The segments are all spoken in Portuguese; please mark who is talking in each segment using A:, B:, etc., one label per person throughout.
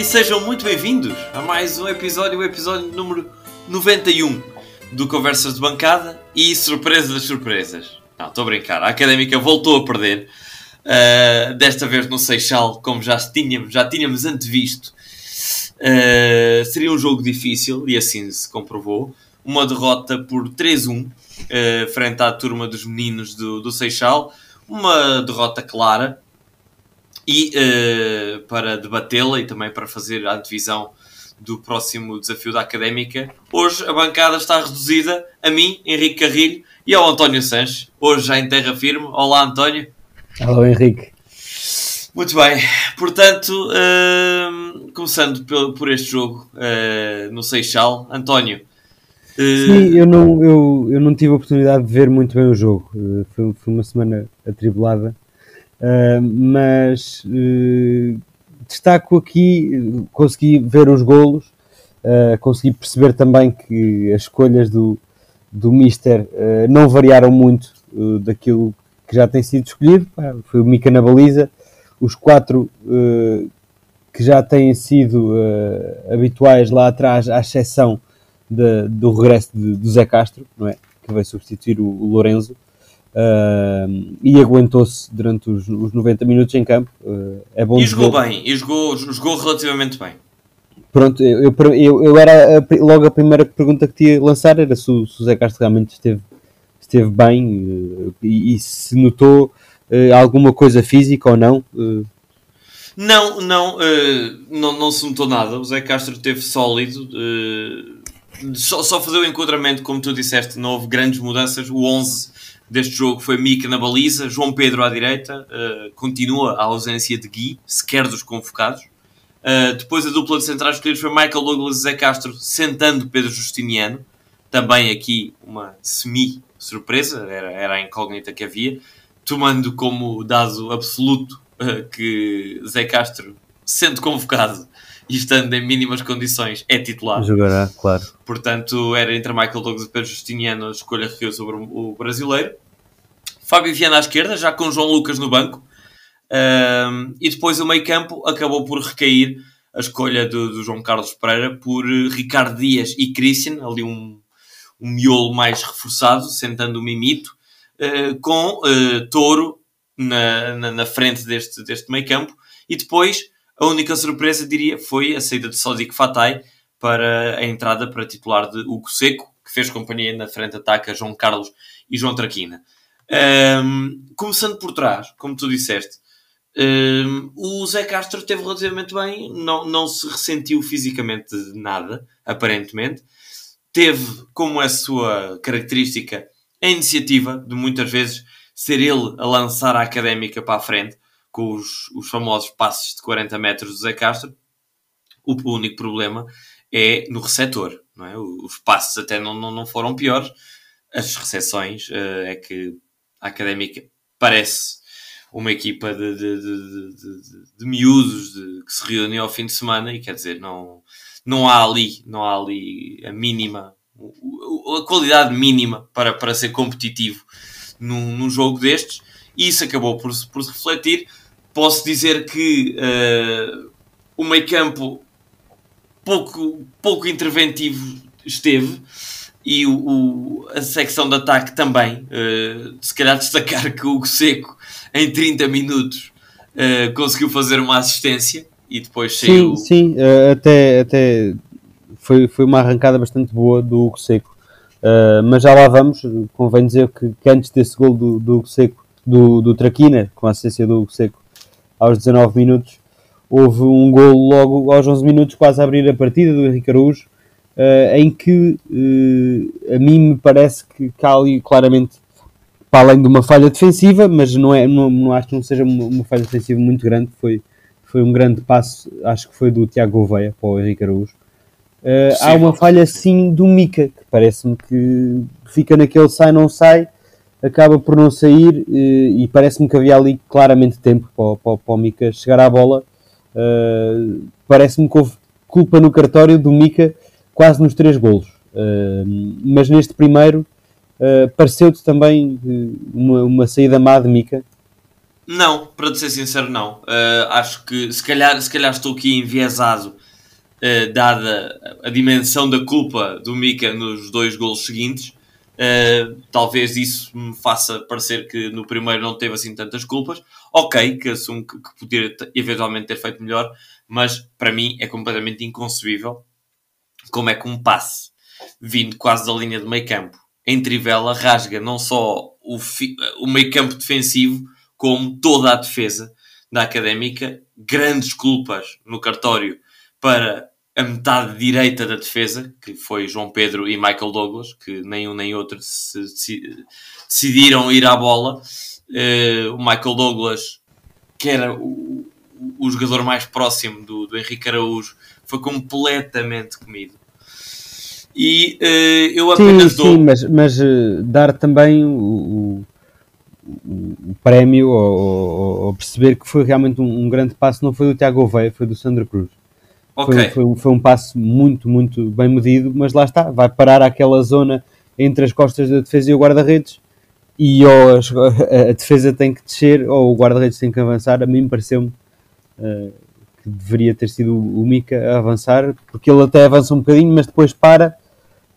A: e sejam muito bem-vindos a mais um episódio, o episódio número 91 do Conversas de Bancada e surpresa das surpresas. Não, estou a brincar, a Académica voltou a perder, uh, desta vez no Seixal, como já tínhamos, já tínhamos antevisto. Uh, seria um jogo difícil e assim se comprovou. Uma derrota por 3-1 uh, frente à turma dos meninos do, do Seixal. Uma derrota clara, e uh, para debatê-la e também para fazer a divisão do próximo desafio da Académica, hoje a bancada está reduzida a mim, Henrique Carrilho, e ao António Sanches, hoje já em terra firme. Olá, António.
B: Olá, Henrique.
A: Muito bem, portanto, uh, começando por, por, este jogo uh, no Seixal, António.
B: Sim, eu não, eu, eu não tive a oportunidade de ver muito bem o jogo, foi, foi uma semana atribulada Uh, mas uh, destaco aqui, consegui ver os golos, uh, consegui perceber também que as escolhas do, do Mister não variaram muito daquilo que já tem sido escolhido. Foi o Mica na baliza, os quatro que já têm sido habituais lá atrás, à exceção de, do regresso de, do Zé Castro, não é? que vai substituir o, o Lorenzo. Uh, e aguentou-se durante os, os 90 minutos em campo. Uh, é bom
A: e jogou bem, e jogou, jogou relativamente bem.
B: Pronto, eu, eu, eu era a, logo a primeira pergunta que tinha lançar era se o, se o Zé Castro realmente esteve, esteve bem uh, e, e, se notou alguma coisa física ou não.
A: Não, não, não, não se notou nada. O Zé Castro esteve sólido. só, só fazer o enquadramento, como tu disseste, não houve grandes mudanças. O 11 deste jogo foi Mica na baliza, João Pedro à direita, uh, continua a ausência de Gui, sequer dos convocados. Uh, depois a dupla de centrais escolhidos foi Michael Douglas e Zé Castro, sentando Pedro Justiniano. Também aqui uma semi-surpresa, era, era a incógnita que havia, tomando como dado absoluto uh, que Zé Castro, sendo convocado e estando em mínimas condições, é titular.
B: Jogará, claro.
A: Portanto, era entre Michael Douglas e Pedro Justiniano a escolha recaiu sobre o brasileiro. Fábio Viana à esquerda, já com João Lucas no banco. Um, e depois o meio campo acabou por recair a escolha do, do, João Carlos Pereira por Ricardo Dias e Christian, ali um, um miolo mais reforçado, sentando o Mimito, uh, com uh, Touro na, na, na, frente deste, deste meio campo. E depois a única surpresa, diria, foi a saída de Sodic Fatai para a entrada para titular de Hugo Seco, que fez companhia na frente ataque a João Carlos e João Traquina. Um, começando por trás, como tu disseste, um, o Zé Castro esteve relativamente bem, não, não se ressentiu fisicamente de nada, aparentemente. Teve como a sua característica a iniciativa de muitas vezes ser ele a lançar a académica para a frente, com os, os famosos passos de 40 metros do Zé Castro. O único problema é no receptor, não é? Os passos até não, não, não foram piores, as recepções uh, é que a Académica parece uma equipa de, de, de, de, de miúdos que se reúnem ao fim de semana e quer dizer, não, não há ali, não há ali a mínima, a qualidade mínima para, para ser competitivo num, num jogo destes e isso acabou por, por se refletir. Posso dizer que uh, o meio campo pouco, pouco interventivo esteve e o, o, a secção de ataque também. Uh, se calhar destacar que o Hugo Seco, em 30 minutos, uh, conseguiu fazer uma assistência e depois
B: saiu. Sim, sim, uh, até, até foi, foi uma arrancada bastante boa do Hugo Seco. mas já lá vamos, convém dizer que, que antes desse gol do, do Hugo Seco, do, do Traquina, com a assistência do Hugo Seco, aos 19 minutos, houve um gol logo aos 11 minutos, quase a abrir a partida do Henrique Araújo, uh, em que uh, a mim me parece que, que há ali claramente para além de uma falha defensiva, mas não, é, não, não acho que não seja uma, uma, falha defensiva muito grande, foi, foi um grande passo, acho que foi do Tiago Gouveia para o Henrique Araújo. Uh, há uma falha sim do Mica, que parece-me que fica naquele sai não sai, acaba por não sair e parece-me que havia ali claramente tempo para, para, para o Mica chegar à bola. Uh, parece-me que houve culpa no cartório do Mica quase nos três golos. Uh, mas neste primeiro uh, pareceu-te também uma, uma saída má de Mica?
A: Não, para te ser sincero, não. Acho que se calhar, se calhar estou aqui enviesado, dada a dimensão da culpa do Mika nos dois golos seguintes. Uh, talvez isso me faça parecer que no primeiro não teve assim tantas culpas. Ok, que assumo que, que poderia eventualmente ter feito melhor, mas para mim é completamente inconcebível como é que um passe vindo quase da linha de meio campo em Trivela rasga não só o, o meio campo defensivo, como toda a defesa da Académica. Grandes culpas no cartório para a metade direita da defesa, que foi João Pedro e Michael Douglas, que nem um nem outro se, se, decidiram ir à bola. Uh, o Michael Douglas, que era o, o jogador mais próximo do, do Henrique Araújo, foi completamente comido. E uh, eu apenas
B: sim, dou. Sim, mas, mas uh, dar também o, o prémio ou, ou, ou, perceber que foi realmente um, um, grande passo não foi do Tiago Oveia, foi do Sandro Cruz. Okay. Foi, foi, foi, um passo muito, muito bem medido, mas lá está, vai parar aquela zona entre as costas da defesa e o guarda-redes e ou a, a, defesa tem que descer ou o guarda-redes tem que avançar. A mim pareceu-me uh, que deveria ter sido o, Mika a avançar, porque ele até avança um bocadinho, mas depois para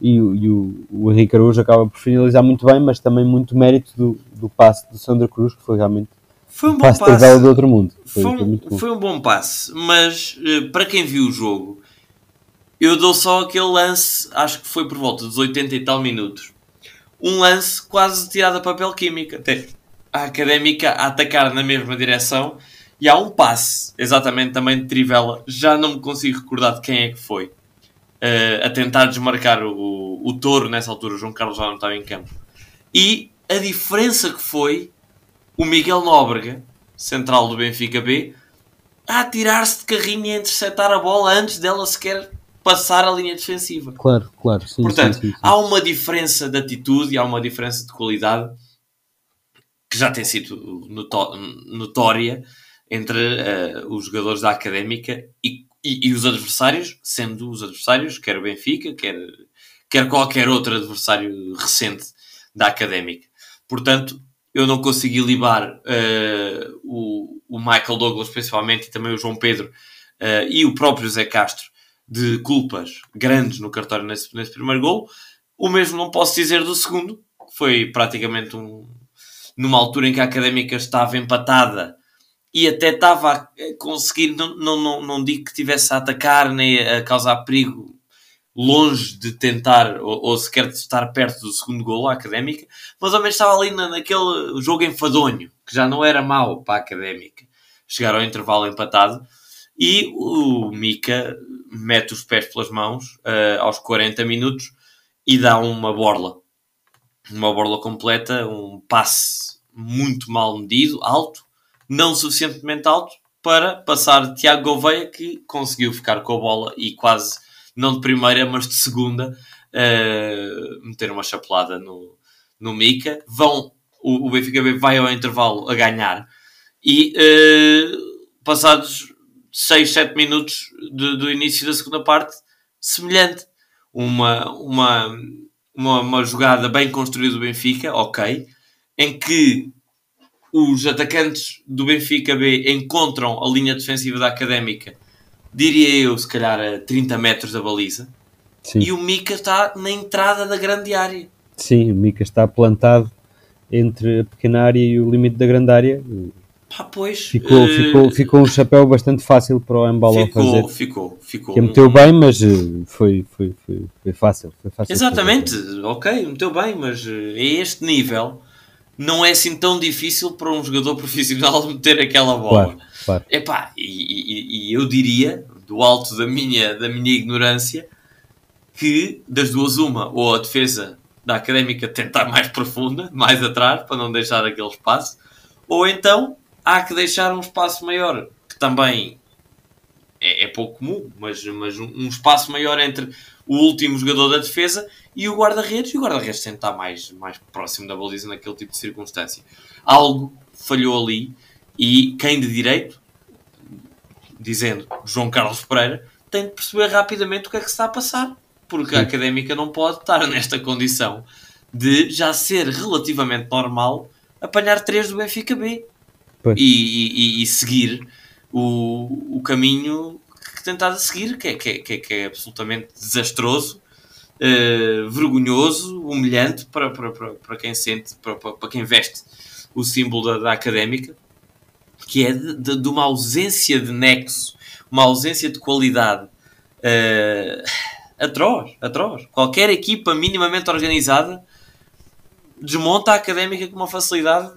B: e, e o, o Henrique Araújo acaba por finalizar muito bem, mas também muito mérito do, do passe do Sandra Cruz, que foi realmente
A: foi um bom passe, passe.
B: do outro mundo.
A: Foi, foi, um, foi, foi um bom passe, mas uh, para quem viu o jogo, eu dou só aquele lance, acho que foi por volta dos 80 e tal minutos. Um lance quase tirado a papel químico, até a académica a atacar na mesma direção e há um passe, exatamente também de Trivela, já não me consigo recordar de quem é que foi uh, a tentar desmarcar o, o touro nessa altura. O João Carlos já não estava em campo. E a diferença que foi o Miguel Nóbrega, central do Benfica B, a atirar-se de carrinho e a interceptar a bola antes dela sequer passar a linha defensiva.
B: Claro, claro. Sim,
A: Portanto,
B: sim, sim,
A: há uma diferença de atitude e há uma diferença de qualidade que já tem sido notória entre uh, os jogadores da Académica e e, e, os adversários, sendo os adversários, quer o Benfica, quer, quer qualquer outro adversário recente da Académica. Portanto, eu não consegui libar uh, o, o Michael Douglas, principalmente, e também o João Pedro uh, e o próprio Zé Castro de culpas grandes no cartório nesse, nesse primeiro gol. O mesmo não posso dizer do segundo, que foi praticamente um, numa altura em que a Académica estava empatada e até estava a conseguir, não, não, não, não digo que estivesse a atacar nem a causar perigo longe de tentar ou, ou sequer de estar perto do segundo golo à Académica, mas ao menos estava ali na, naquele jogo enfadonho, que já não era mau para a Académica. Chegaram ao intervalo empatado e o Mika mete os pés pelas mãos uh, aos 40 minutos e dá uma borla. Uma borla completa, um passe muito mal medido, alto, não suficientemente alto para passar Tiago Gouveia, que conseguiu ficar com a bola e quase, não de primeira, mas de segunda, uh, meter uma chapelada no, no Mica. Vão, o, o Benfica B vai ao intervalo a ganhar e uh, passados 6, 7 minutos de, do início da segunda parte, semelhante. Uma, uma, uma, uma jogada bem construída do Benfica, ok, em que os atacantes do Benfica B encontram a linha defensiva da Académica, diria eu, se calhar a 30 metros da baliza, Sim. e o Mica está na entrada da grande área.
B: Sim, o Mica está plantado entre a pequena área e o limite da grande área.
A: Pá, pois,
B: ficou, uh... ficou, ficou um chapéu bastante fácil para o Embalo fazer.
A: Ficou, ficou.
B: Que meteu bem, mas eh, foi, foi, foi, foi fácil. Foi fácil
A: Exatamente, ok, meteu bem, mas eh, a este nível não é assim tão difícil para um jogador profissional meter aquela bola. Claro, claro. Epá, e, e, e eu diria, do alto da minha, da minha ignorância, que das duas uma, ou a defesa da académica tentar mais profunda, mais atrás, para não deixar aquele espaço, ou então há que deixar um espaço maior, que também é, é pouco comum, mas, mas um, um, espaço maior entre o último jogador da defesa e o guarda-redes, e o guarda-redes tem estar mais, mais próximo da baliza naquele tipo de circunstância. Algo falhou ali e quem de direito, dizendo João Carlos Pereira, tem de perceber rapidamente o que é que se está a passar, porque a académica não pode estar nesta condição de já ser relativamente normal apanhar três do Benfica B. e, e, e, seguir o, o caminho que tentava seguir, que é, que é, que é, que é absolutamente desastroso, uh, vergonhoso, humilhante para, para, para, para quem sente, para, para, para quem veste o símbolo da, da académica, que é de, de, de, uma ausência de nexo, uma ausência de qualidade uh, atroz, atroz. Qualquer equipa minimamente organizada desmonta a académica com uma facilidade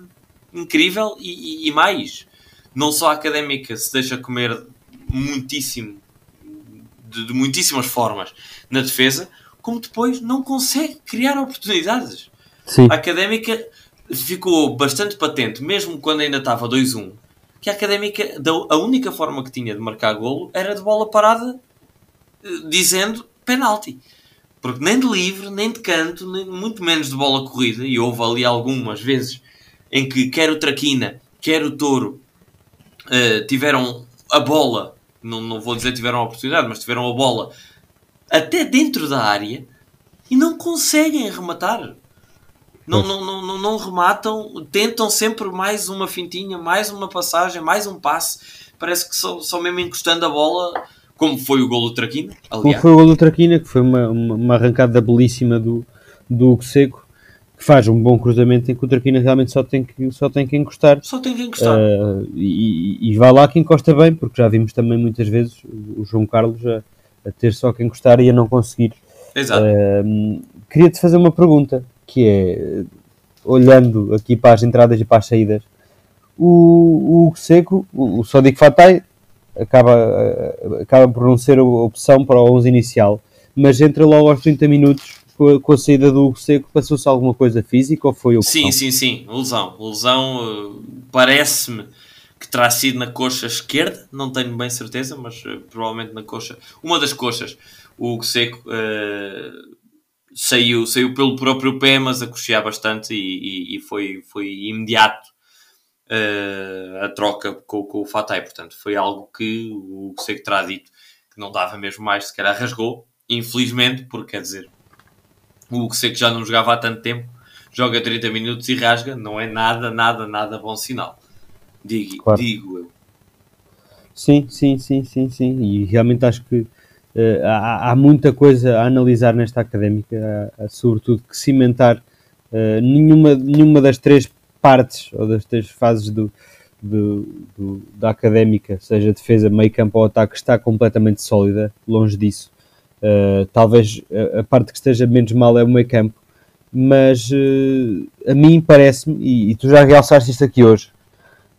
A: incrível e, e, e mais. Não só a académica se deixa comer muitíssimo, de, de muitíssimas formas na defesa, como depois não consegue criar oportunidades. Sim. A académica ficou bastante patente, mesmo quando ainda estava 2-1, que a académica, a única forma que tinha de marcar golo era de bola parada, eh, dizendo penalti. Porque nem de livre, nem de canto, nem, muito menos de bola corrida, e houve ali algumas vezes em que quer o Traquina, quer o Touro uh, tiveram a bola, não, não vou dizer tiveram a oportunidade, mas tiveram a bola até dentro da área e não conseguem rematar. Não, não, não, não, rematam, tentam sempre mais uma fintinha, mais uma passagem, mais um passe. Parece que só, só mesmo encostando a bola, como foi o gol do Traquina.
B: Aliás. Como foi o gol do Traquina, que foi uma, uma, uma arrancada belíssima do, do Hugo Seco que faz um bom cruzamento em que o Traquina realmente só tem que, só tem que encostar.
A: Só tem que encostar.
B: Uh, e, e vai lá que encosta bem, porque já vimos também muitas vezes o João Carlos a, a ter só que encostar e a não conseguir.
A: Exato. Uh,
B: Queria-te fazer uma pergunta, que é, olhando aqui para as entradas e para as saídas, o, o Seco, o, o Sodic Fatai, acaba, acaba por não ser a opção para o 11 inicial, mas entra logo aos 30 minutos com a, com a saída do Seco, passou-se alguma coisa física ou foi o
A: Sim, sim, sim, lesão. Lesão uh, parece-me que terá sido na coxa esquerda, não tenho bem certeza, mas uh, provavelmente na coxa, uma das coxas, o Seco uh, saiu, saiu pelo próprio pé, mas a coxear bastante e, e, e foi, foi imediato uh, a troca com, com o Fatay. Portanto, foi algo que o Seco terá dito que não dava mesmo mais, se calhar rasgou, infelizmente, porque quer dizer, o Hugo Seco já não jogava há tanto tempo, joga 30 minutos e rasga, não é nada, nada, nada bom sinal. Digo, claro. digo eu.
B: Sim, sim, sim, sim, sim. E realmente acho que há, há, muita coisa a analisar nesta académica, há, há, sobretudo que cimentar uh, nenhuma, nenhuma das três partes ou das três fases do, do, do, da académica, seja defesa, meio campo ou ataque, está completamente sólida, longe disso. Uh, talvez a, a, parte que esteja menos mal é o meio campo, mas uh, a mim parece-me, e, e, tu já realçaste isto aqui hoje,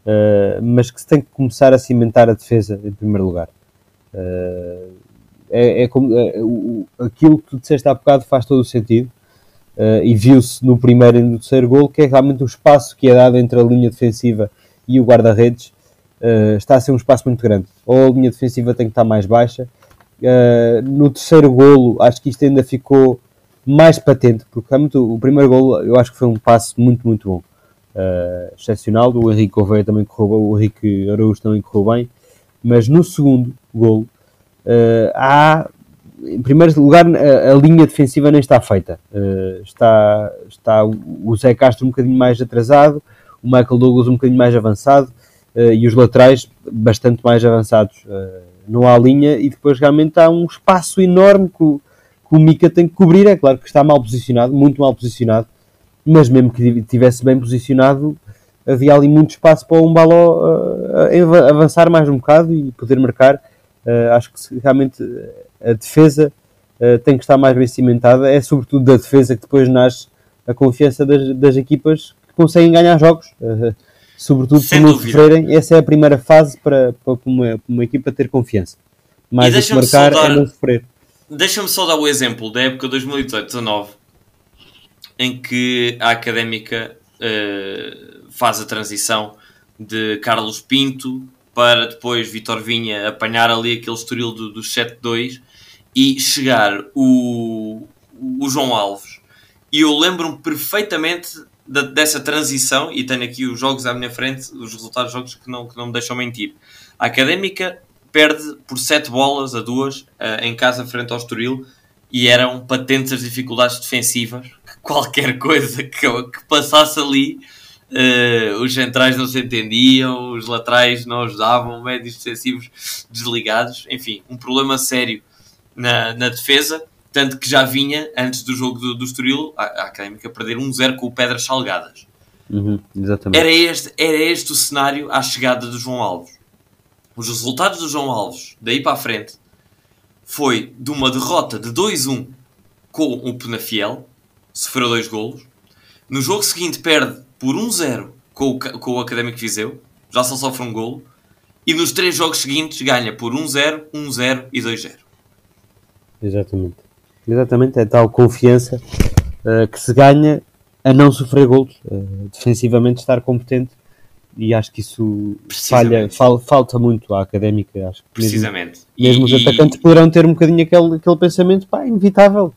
B: uh, mas que se tem que começar a cimentar a defesa em primeiro lugar. É, é como, é, o, aquilo que tu disseste há bocado faz todo o sentido. e viu-se no primeiro e no terceiro gol que é realmente o espaço que é dado entre a linha defensiva e o guarda-redes está a ser um espaço muito grande. Ou a linha defensiva tem que estar mais baixa, Uh, no terceiro golo, acho que isto ainda ficou mais patente, porque realmente o, o primeiro golo eu acho que foi um passo muito, muito bom. Uh, excepcional, o Henrique Gouveia também correu o Henrique Araújo também correu bem, mas no segundo golo uh, há, em primeiro lugar, a, a, linha defensiva nem está feita. Uh, está, está o Zé Castro um bocadinho mais atrasado, o Michael Douglas um bocadinho mais avançado e os laterais bastante mais avançados não há linha e depois realmente há um espaço enorme que o, que o Mika tem que cobrir. É claro que está mal posicionado, muito mal posicionado, mas mesmo que estivesse bem posicionado, havia ali muito espaço para o Umbaló uh, avançar mais um bocado e poder marcar. Uh, acho que realmente a defesa uh, tem que estar mais bem cimentada. É sobretudo da defesa que depois nasce a confiança das, das equipas que conseguem ganhar jogos. Uh, sobretudo Sem por não sofrerem, essa é a primeira fase para, para uma, uma equipa ter confiança. Mais do que marcar é não sofrer.
A: Deixa-me só dar o exemplo da época 2018-19 em que a Académica faz a transição de Carlos Pinto para depois Vitor Vinha apanhar ali aquele estoril do, do 7-2 e chegar o, o João Alves. E eu lembro-me perfeitamente dessa transição, e tenho aqui os jogos à minha frente, os resultados dos jogos que não, que não me deixam mentir. A Académica perde por 7 bolas a 2 uh, eh, em casa frente ao Estoril e eram patentes as dificuldades defensivas. Qualquer coisa que, que passasse ali uh, os centrais não se entendiam, os laterais não ajudavam, médios defensivos desligados, enfim, um problema sério na, na defesa, tanto que já vinha, antes do jogo do, do Estoril, a, a Académica perder 1-0 com o Pedras Salgadas.
B: Uhum.
A: Era este, era este o cenário à chegada do João Alves. Os resultados do João Alves, daí para a frente, foi de uma derrota de 2-1 com o Penafiel, sofreu dois golos. No jogo seguinte perde por 1-0 com o, com o Académico Viseu, já só sofre um golo. E nos três jogos seguintes ganha por 1-0, 1-0 e 2-0.
B: Exatamente. Exatamente, é tal confiança uh, que se ganha a não sofrer golos, uh, defensivamente estar competente e acho que isso falha, fal, falta muito à académica. Acho
A: Precisamente.
B: Mesmo, mesmo e, os atacantes e... poderão ter um bocadinho aquele, aquele pensamento, pá, inevitável.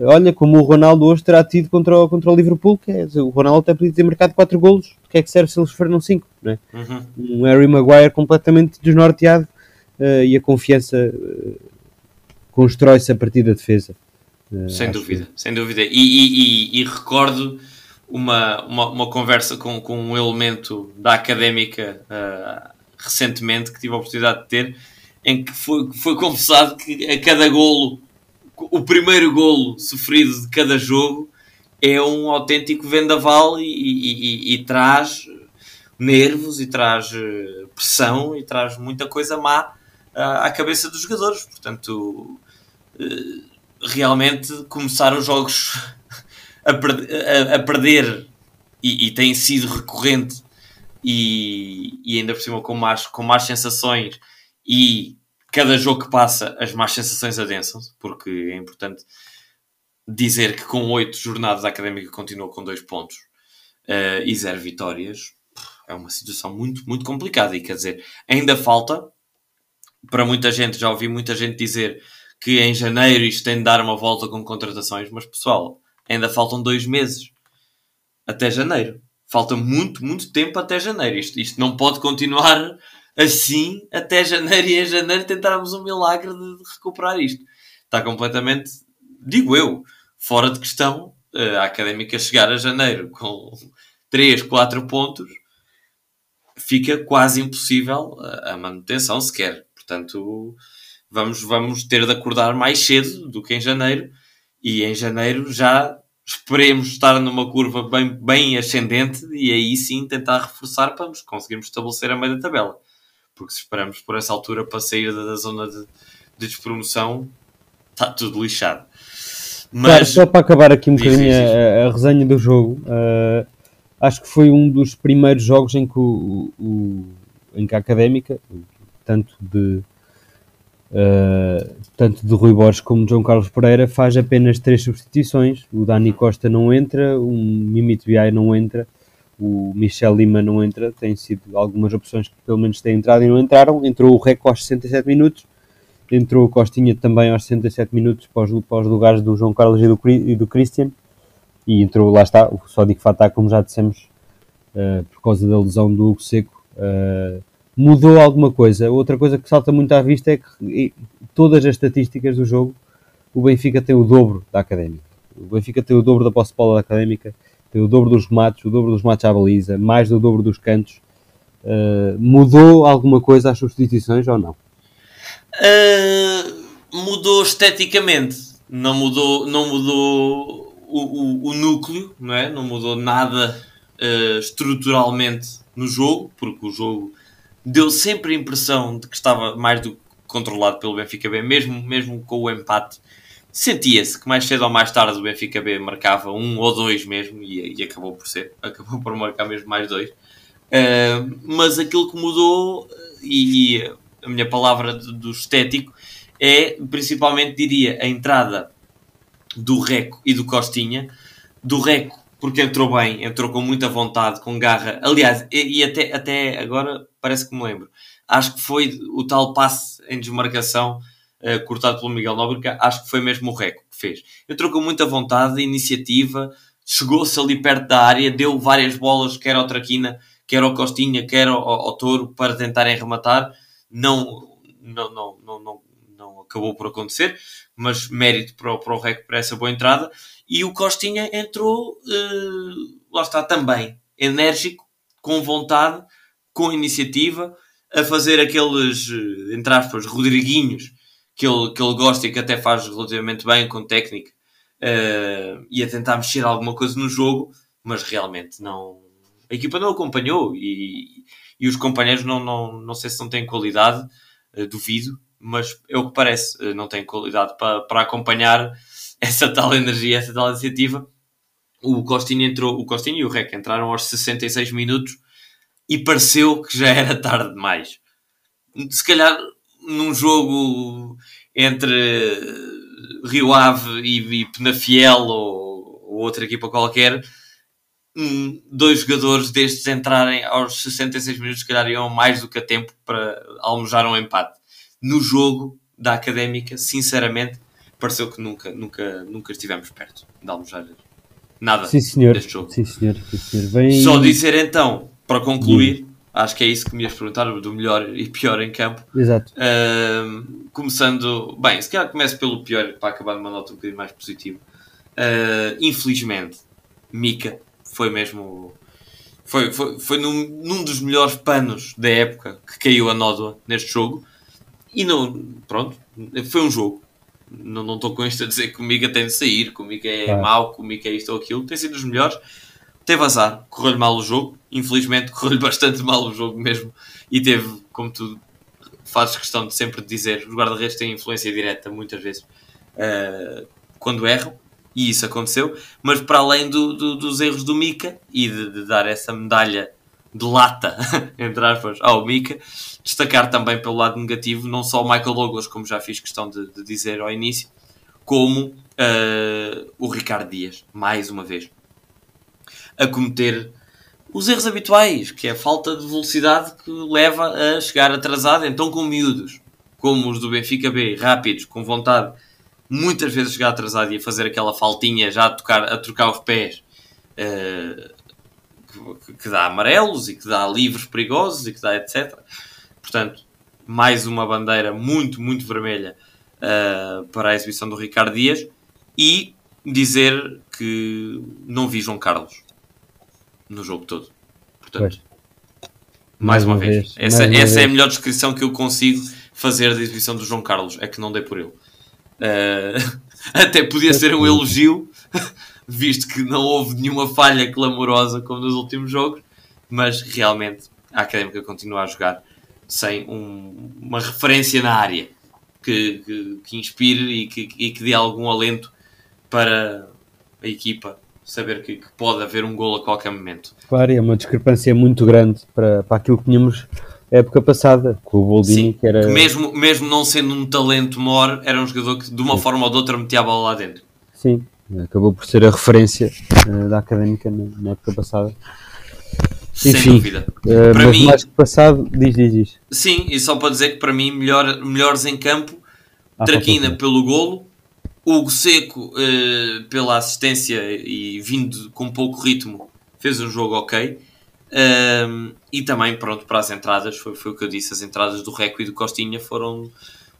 B: Olha, como o Ronaldo hoje terá tido contra o, contra o Liverpool, que é, o Ronaldo até podia ter marcado 4 golos, o que é que serve se eles sofreram 5? É? Uhum. Um Harry Maguire completamente desnorteado uh, e a confiança uh, constrói-se a partir da defesa.
A: Uh, sem dúvida, que... sem dúvida. E, e, e, recordo uma, uma, uma, conversa com, com um elemento da académica recentemente que tive a oportunidade de ter, em que foi, foi confessado que a cada golo o primeiro golo sofrido de cada jogo é um autêntico vendaval e, e, e, e traz nervos e traz eh, pressão e traz muita coisa má à cabeça dos jogadores. Portanto, eh, realmente começar os jogos a, per a, a perder e, e, tem sido recorrente e, e ainda por cima com mais, com mais sensações e cada jogo que passa as más sensações adensam-se, porque é importante dizer que com oito jornadas a Académica continua com dois pontos uh, e zero vitórias. É uma situação muito, muito complicada e quer dizer, ainda falta para muita gente, já ouvi muita gente dizer que em janeiro isto tem de dar uma volta com contratações, mas pessoal, ainda faltam dois meses até janeiro. Falta muito, muito tempo até janeiro. Isto, isto não pode continuar assim até janeiro e em janeiro tentarmos um milagre de, recuperar isto. Está completamente, digo eu, fora de questão eh, a académica chegar a janeiro com 3, 4 pontos, fica quase impossível a manutenção sequer. Portanto, vamos, vamos ter de acordar mais cedo do que em janeiro e em janeiro já esperemos estar numa curva bem, bem ascendente e aí sim tentar reforçar para nos conseguirmos estabelecer a meio da tabela porque se esperamos por essa altura para sair da, da zona de, de, despromoção, está tudo lixado.
B: Mas... Claro, só para acabar aqui um bocadinho a, a, resenha do jogo, uh, acho que foi um dos primeiros jogos em que, o, o em que a académica, tanto de, uh, tanto de Rui Borges como de João Carlos Pereira, faz apenas três substituições. O Dani Costa não entra, o Mimito Biai não entra o Michel Lima não entra, tem sido algumas opções que pelo menos têm entrado e não entraram. Entrou o Reco aos 67 minutos, entrou o Costinha também aos 67 minutos para os, para os lugares do João Carlos e do, e do Christian, e entrou, lá está, o Sodic Fatah, como já dissemos, uh, por causa da lesão do Hugo Seco. Uh, mudou alguma coisa. Outra coisa que salta muito à vista é que todas as estatísticas do jogo, o Benfica tem o dobro da Académica. O Benfica tem o dobro da posse de bola da Académica tem o dobro dos remates, o dobro dos remates à baliza, mais do dobro dos cantos. Uh, mudou alguma coisa às substituições ou não?
A: Uh, mudou esteticamente, não mudou, não mudou o, o, o núcleo, não, é? não mudou nada uh, estruturalmente no jogo, porque o jogo deu sempre a impressão de que estava mais do que controlado pelo Benfica B, mesmo, mesmo com o empate sentia-se que mais cedo ou mais tarde o Benfica B marcava um ou dois mesmo e, e acabou por ser, acabou por marcar mesmo mais dois. Uh, mas aquilo que mudou, e, e a minha palavra do, estético, é principalmente, diria, a entrada do Reco e do Costinha. Do Reco, porque entrou bem, entrou com muita vontade, com garra. Aliás, e, e até, até agora parece que me lembro. Acho que foi o tal passe em desmarcação uh, cortado pelo Miguel Nóbrega, acho que foi mesmo o Reco que fez. Entrou com muita vontade, iniciativa, chegou-se ali perto da área, deu várias bolas, quer ao Traquina, quer ao Costinha, quer ao, ao Touro, para tentarem rematar. Não, não, não, não, não, não acabou por acontecer, mas mérito para para o Reco para essa boa entrada. E o Costinha entrou, uh, lá está, também. enérgico, com vontade, com iniciativa, a fazer aqueles, eh, entre aspas, Rodriguinhos que ele, que ele gosta e que até faz relativamente bem com técnica uh, e a tentar mexer alguma coisa no jogo, mas realmente não. A equipa não acompanhou e, e os companheiros não, não, não sei se não têm qualidade, uh, duvido, mas é o que parece, uh, não têm qualidade para, para acompanhar essa tal energia, essa tal iniciativa. O Costinho entrou, o Costinho e o Rec entraram aos 66 minutos e pareceu que já era tarde demais. Se calhar num jogo entre Rio Ave e, e Penafiel ou, ou, outra equipa qualquer, dois jogadores destes entrarem aos 66 minutos, se calhar iam mais do que a tempo para almojar um empate. No jogo da Académica, sinceramente, pareceu que nunca, nunca, nunca estivemos perto de almojar nada
B: sim, senhor.
A: deste jogo.
B: Sim, senhor. Sim, senhor. Vem...
A: Só dizer então, para concluir, Acho que é isso que me ias perguntar, do melhor e pior em campo.
B: Exato.
A: Uh, começando, bem, se calhar começo pelo pior para acabar numa nota um bocadinho mais positiva. Uh, infelizmente, Mika foi mesmo. Foi, foi, foi num, num, dos melhores panos da época que caiu a nódoa neste jogo. E não, pronto, foi um jogo. Não, não estou com isto a dizer que o Mika tem de sair, que o Mika é mau, que o Mika é isto ou aquilo. Tem sido dos melhores teve azar, correu-lhe mal o jogo, infelizmente correu-lhe bastante mal o jogo mesmo, e teve, como tu fazes questão de sempre dizer, os guarda-redes têm influência direta muitas vezes uh, quando erram, e isso aconteceu, mas para além do, do, dos erros do Mika e de, de, dar essa medalha de lata, entre aspas, ao Mika, destacar também pelo lado negativo não só o Michael Douglas, como já fiz questão de, de dizer ao início, como uh, o Ricardo Dias, mais uma vez a cometer os erros habituais, que é a falta de velocidade que leva a chegar atrasado. Então, com miúdos, como os do Benfica B, rápidos, com vontade, muitas vezes chegar atrasado e a fazer aquela faltinha já a, tocar, a trocar os pés, uh, que, que, dá amarelos e que dá livros perigosos e que dá etc. Portanto, mais uma bandeira muito, muito vermelha uh, para a exibição do Ricardo Dias e dizer que não vi João Carlos no jogo todo. Portanto, mais, mais uma, vez, vez. essa, essa é a melhor descrição que eu consigo fazer da exibição do João Carlos, é que não dei por ele. Uh, até podia ser um elogio, visto que não houve nenhuma falha clamorosa como nos últimos jogos, mas realmente a Académica continua a jogar sem um, uma referência na área que, que, que inspire e que, e que dê algum alento para a equipa saber que, que, pode haver um gol a qualquer momento.
B: Claro, é uma discrepância muito grande para, para aquilo que tínhamos época passada, com o Boldini, Sim, que era...
A: Que mesmo, mesmo não sendo um talento maior, era um jogador que de uma Sim. forma ou de outra metia a bola lá dentro.
B: Sim, acabou por ser a referência uh, da Académica na, na, época passada.
A: Sem Enfim, dúvida.
B: Uh, para mas mim, mais que passado, diz, diz, diz.
A: Sim, e só para dizer que para mim, melhor, melhores em campo, ah, Traquina pelo golo, Hugo Seco, uh, pela assistência e vindo com pouco ritmo, fez um jogo ok. E também, pronto, para as entradas, foi, foi o que eu disse: as entradas do Reco e do Costinha foram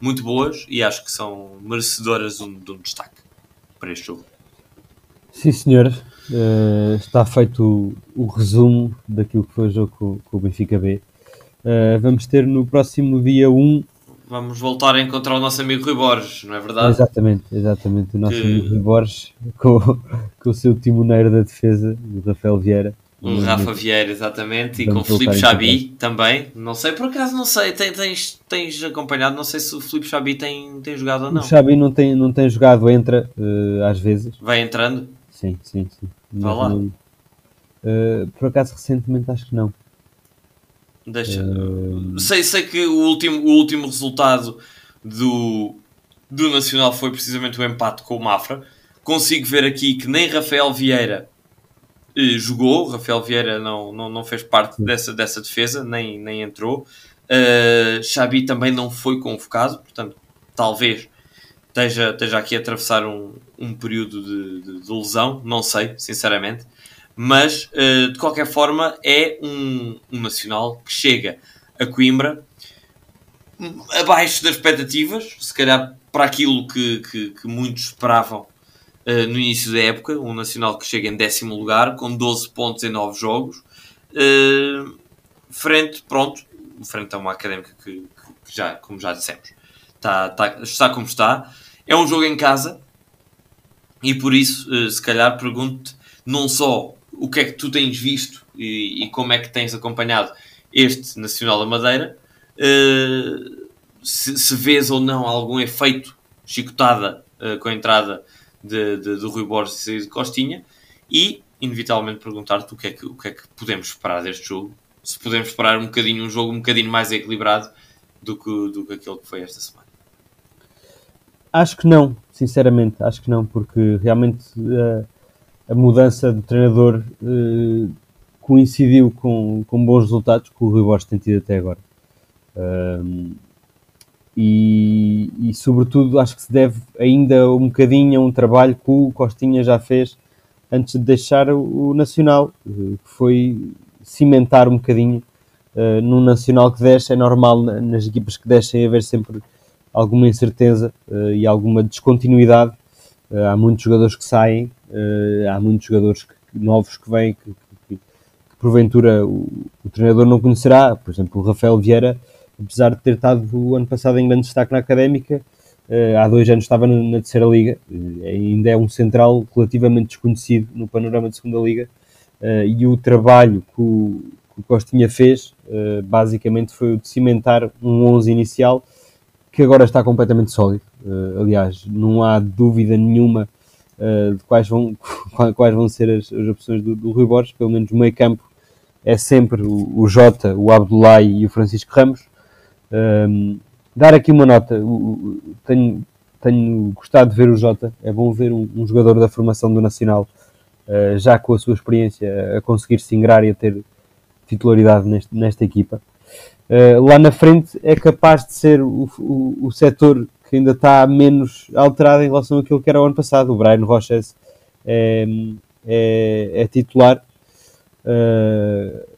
A: muito boas e acho que são merecedoras de um, de um destaque para este jogo.
B: Sim, senhor. Uh, está feito o, o, resumo daquilo que foi o jogo com, com o Benfica B. Uh, vamos ter no próximo dia 1
A: vamos voltar a encontrar o nosso amigo Rui Borges, não é verdade?
B: Exatamente, exatamente. O nosso que... amigo Rui Borges com, com o seu timoneiro da defesa, o Rafael Vieira.
A: O Rafa Vieira, exatamente, e com o Filipe Xabi também. Não sei, por acaso, não sei. Tens, tens acompanhado, não sei se o Filipe Xabi tem, tem jogado ou não.
B: O Xabi não tem, não tem jogado, entra uh, às vezes.
A: Vai entrando?
B: Sim, sim, sim.
A: Vá lá. Uh,
B: por acaso, recentemente, acho que não.
A: Deixa. Uh... Sei, sei que o último, o último resultado do, do Nacional foi precisamente o empate com o Mafra. Consigo ver aqui que nem Rafael Vieira eh, jogou. Rafael Vieira não, não, não fez parte dessa, dessa defesa, nem, nem entrou. Uh, Xabi também não foi convocado, portanto, talvez esteja, esteja aqui a atravessar um, um período de, de, de lesão, não sei, sinceramente mas uh, de qualquer forma é um, um nacional que chega a Coimbra abaixo das expectativas, se calhar para aquilo que, que, que muitos esperavam uh, no início da época, um Nacional que chega em décimo lugar, com 12 pontos em 9 jogos. Uh, frente, pronto, frente a uma académica que, que, já, como já dissemos, está, está, está como está. É um jogo em casa e por isso, se calhar, pergunto-te não só o que é que tu tens visto e, e como é que tens acompanhado este Nacional da Madeira, se, se vês ou não algum efeito chicotada com a entrada de, de, do Rui Borges e de Costinha e, inevitavelmente, perguntar-te o, que é que, o que é que podemos esperar deste jogo. Se podemos esperar um bocadinho um jogo um bocadinho mais equilibrado do que, do que aquele que foi esta semana.
B: Acho que não, sinceramente, acho que não, porque realmente uh, a mudança de treinador uh, coincidiu com, com bons resultados que o Rui Borges tem tido até agora. E, e, sobretudo acho que se deve ainda um bocadinho a um trabalho que o Costinha já fez antes de deixar o, Nacional, eh, que foi cimentar um bocadinho uh, num Nacional que desce, é normal nas equipas que descem haver sempre alguma incerteza uh, e alguma descontinuidade. Uh, há muitos jogadores que saem, há muitos jogadores que, novos que vêm que, que, que porventura o, o, treinador não conhecerá, por exemplo o Rafael Vieira apesar de ter estado o ano passado em grande destaque na académica, uh, há dois anos estava na, na terceira liga, uh, ainda é um central relativamente desconhecido no panorama de segunda liga, uh, e o trabalho que o, que o Costinha fez, basicamente foi o de cimentar um 11 inicial, que agora está completamente sólido. aliás, não há dúvida nenhuma de quais vão, quais vão ser as, as opções do, do Rui Borges, pelo menos no meio campo é sempre o, o Jota, o Abdullah e o Francisco Ramos. Um, dar aqui uma nota, tenho, tenho gostado de ver o Jota, é bom ver um, um jogador da formação do Nacional, uh, já com a sua experiência, a conseguir se ingrar e a ter titularidade neste, nesta equipa. Uh, lá na frente é capaz de ser o, o, o setor que ainda está menos alterado em relação àquilo que era o ano passado. O Brian Roches é, é, é titular. Uh,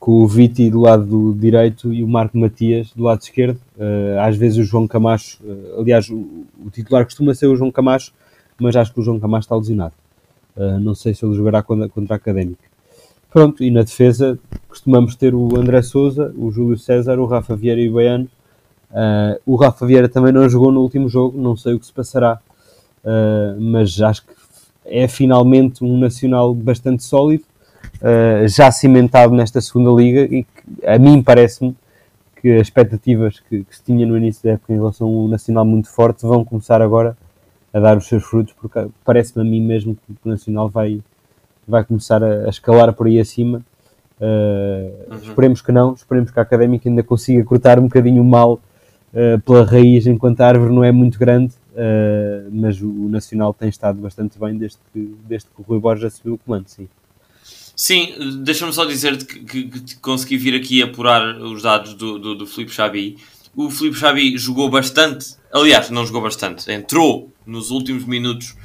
B: com o Viti do lado direito e o Marco Matias do lado esquerdo. Uh, às vezes o João Camacho, aliás, o, o, titular costuma ser o João Camacho, mas acho que o João Camacho está lesionado. Não sei se ele jogará contra, contra a Académica. Pronto, e na defesa costumamos ter o André Souza, o Júlio César, o Rafa Vieira e o Baiano. o Rafa Vieira também não jogou no último jogo, não sei o que se passará, mas acho que é finalmente um nacional bastante sólido uh, já cimentado nesta segunda liga e que, a mim parece-me que as expectativas que, que, se tinha no início da época em relação ao Nacional muito forte vão começar agora a dar os seus frutos, porque parece-me a mim mesmo que o Nacional vai, vai começar a, a escalar por aí acima. Uh, uhum. Esperemos que não, esperemos que a Académica ainda consiga cortar um bocadinho o mal uh, pela raiz, enquanto a árvore não é muito grande, uh, mas o, o, Nacional tem estado bastante bem desde que, desde que o Rui Borges assumiu o comando, sim.
A: Sim, deixa-me só dizer que, que, que, consegui vir aqui apurar os dados do, do, do Filipe Xabi. O Filipe Xabi jogou bastante, aliás, não jogou bastante, entrou nos últimos minutos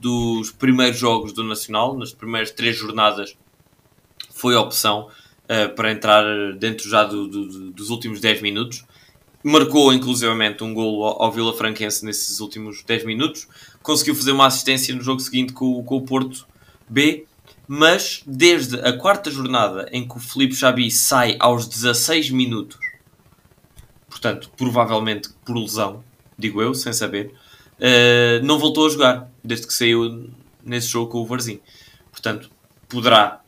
A: dos primeiros jogos do Nacional, nas primeiras três jornadas, foi a opção uh, para entrar dentro já do, do, dos últimos 10 minutos. Marcou inclusivamente um golo ao, ao Vila Franquense nesses últimos 10 minutos. Conseguiu fazer uma assistência no jogo seguinte com, com o Porto B mas desde a quarta jornada em que o Felipe Xabi sai aos 16 minutos, portanto, provavelmente por lesão, digo eu, sem saber, uh, não voltou a jogar desde que saiu nesse jogo com o Varzim. Portanto, poderá,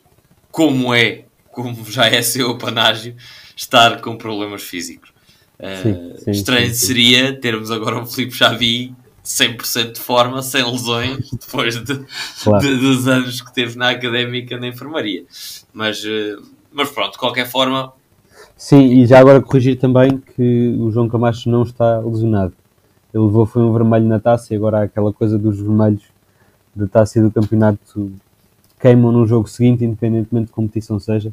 A: como é, como já é seu apanágio, estar com problemas físicos. Uh, sim, sim, estranho sim, seria termos agora um Felipe Xavi 100% de forma, sem lesões, depois de, claro. de, dos anos que teve na académica na enfermaria. Mas, eh, mas pronto, de qualquer forma.
B: Sim, e já agora corrigir também que o João Camacho não está lesionado. Ele levou foi um vermelho na taça e agora há aquela coisa dos vermelhos da taça e do campeonato queimam no jogo seguinte, independentemente de competição seja.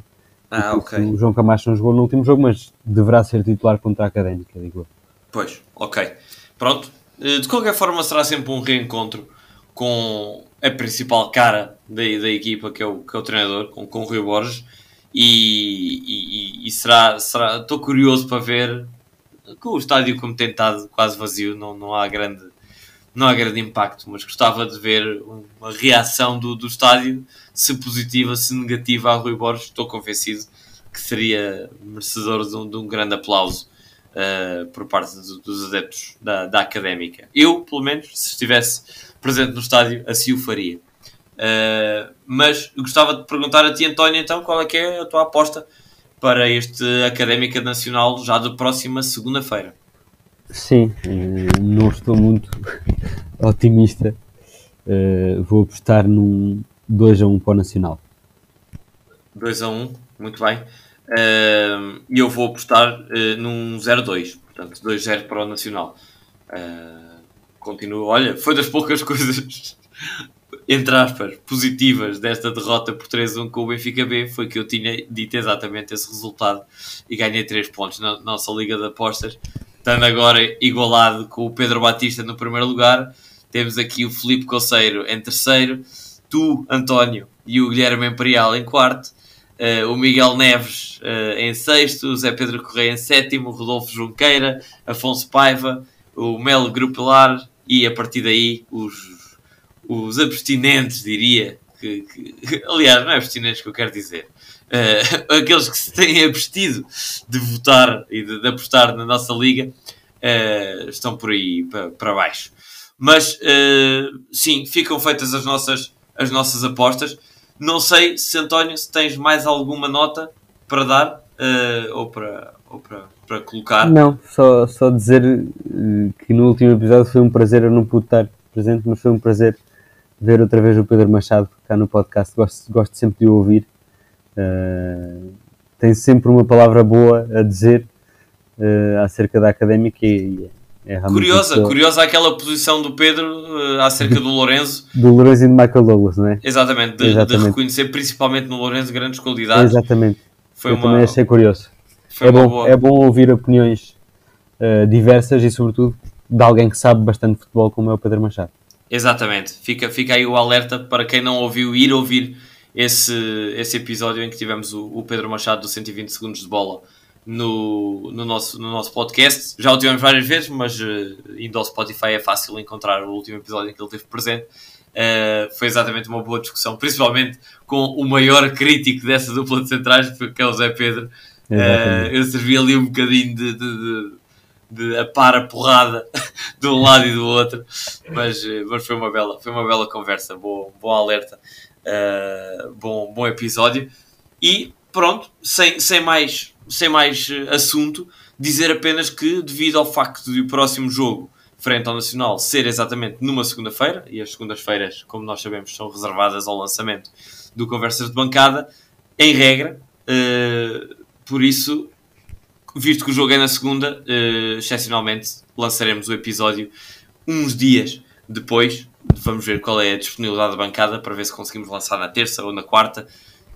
A: Ah, ok.
B: O João Camacho não jogou no último jogo, mas deverá ser titular contra a Académica, digo eu.
A: Pois, ok. Pronto, eh, de qualquer forma, será sempre um reencontro com a principal cara da, da equipa, que é o, que é o treinador, com, com o Rui Borges. E, e, e será, será. Estou curioso para ver com o estádio como tem estado quase vazio, não, não há grande não há grande impacto, mas gostava de ver uma reação do, do estádio, se positiva, se negativa a Rui Borges. Estou convencido que seria merecedor de um, de um grande aplauso uh, por parte do, dos adeptos da, da académica. Eu, pelo menos, se estivesse presente no estádio, assim o faria. Uh, mas gostava de perguntar a ti, António, então, qual é que é a tua aposta para este Académica Nacional já da próxima segunda-feira?
B: Sim, eh, não estou muito otimista. Uh, vou apostar num 2 a 1 para o Nacional.
A: 2 a 1, muito bem. Uh, e eu vou apostar uh, num 0-2, portanto 2-0 para o Nacional. Uh, continuo, olha, foi das poucas coisas, entre aspas, positivas desta derrota por 3-1 com o Benfica B, foi que eu tinha dito exatamente esse resultado e ganhei 3 pontos na nossa Liga de Apostas estando agora igualado com o Pedro Batista no primeiro lugar. Temos aqui o Felipe Coceiro em terceiro, tu, António, e o Guilherme Imperial em quarto, uh, o Miguel Neves uh, em sexto, o Zé Pedro Correia em sétimo, o Rodolfo Junqueira, Afonso Paiva, o Melo Grupelar e a partir daí os, os abstinentes, diria. Que, que, aliás, não é abstinentes que eu quero dizer uh, aqueles que se têm abstido de votar e de, de apostar na nossa liga uh, estão por aí para, baixo. Mas uh, sim, ficam feitas as nossas, as nossas apostas. Não sei se António, se tens mais alguma nota para dar ou, para, ou para, para colocar.
B: Não, só, só dizer que no último episódio foi um prazer, eu não pude estar presente, mas foi um prazer ver outra vez o Pedro Machado cá no podcast. Gosto, gosto sempre de o ouvir Uh, tem sempre uma palavra boa a dizer uh, acerca da académica e,
A: é curiosa, curiosa aquela posição do Pedro uh, acerca do Lourenço.
B: do Lourenço e do Michael Douglas, não é?
A: Exatamente, de, Exatamente. de reconhecer principalmente no Lourenço grandes qualidades.
B: Exatamente. Foi Eu uma... também achei curioso. Foi é, bom, boa... é bom ouvir opiniões uh, diversas e, sobretudo, de alguém que sabe bastante futebol, como é o Pedro Machado.
A: Exatamente. Fica, fica aí o alerta para quem não ouviu ir ouvir esse, esse episódio em que tivemos o, o Pedro Machado do 120 segundos de bola no, no, nosso, no nosso podcast. Já o tivemos várias vezes, mas uh, indo ao Spotify é fácil encontrar o último episódio em que ele esteve presente. Uh, foi exatamente uma boa discussão, principalmente com o maior crítico dessa dupla de centrais, que é o Zé Pedro. Uh, eu servi ali um bocadinho de, de, de, de a par a porrada de um lado e do outro, mas, mas foi, uma bela, foi uma bela conversa, bom, bom alerta Uh, bom, bom episódio. E pronto, sem, sem, mais, sem mais eh, assunto, dizer apenas que, devido ao facto de o próximo jogo frente ao Nacional ser exatamente numa segunda-feira, e as segundas-feiras, como nós sabemos, são reservadas ao lançamento do Conversas de Bancada, em regra, uh, por isso, visto que o jogo é na segunda, uh, excepcionalmente lançaremos o episódio uns dias depois, Vamos ver qual é a disponibilidade da bancada para ver se conseguimos lançar na terça ou na quarta.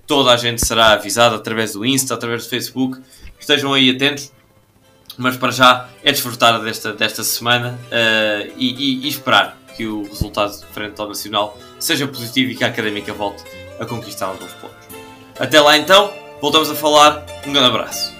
A: Toda a gente será avisada através do Insta, através do Facebook. Estejam aí atentos. Mas para já é desfrutar desta, desta semana uh, e, e, e esperar que o resultado frente ao Nacional seja positivo e que a Académica volte a conquistar os pontos. Até lá então, voltamos a falar. Um grande abraço.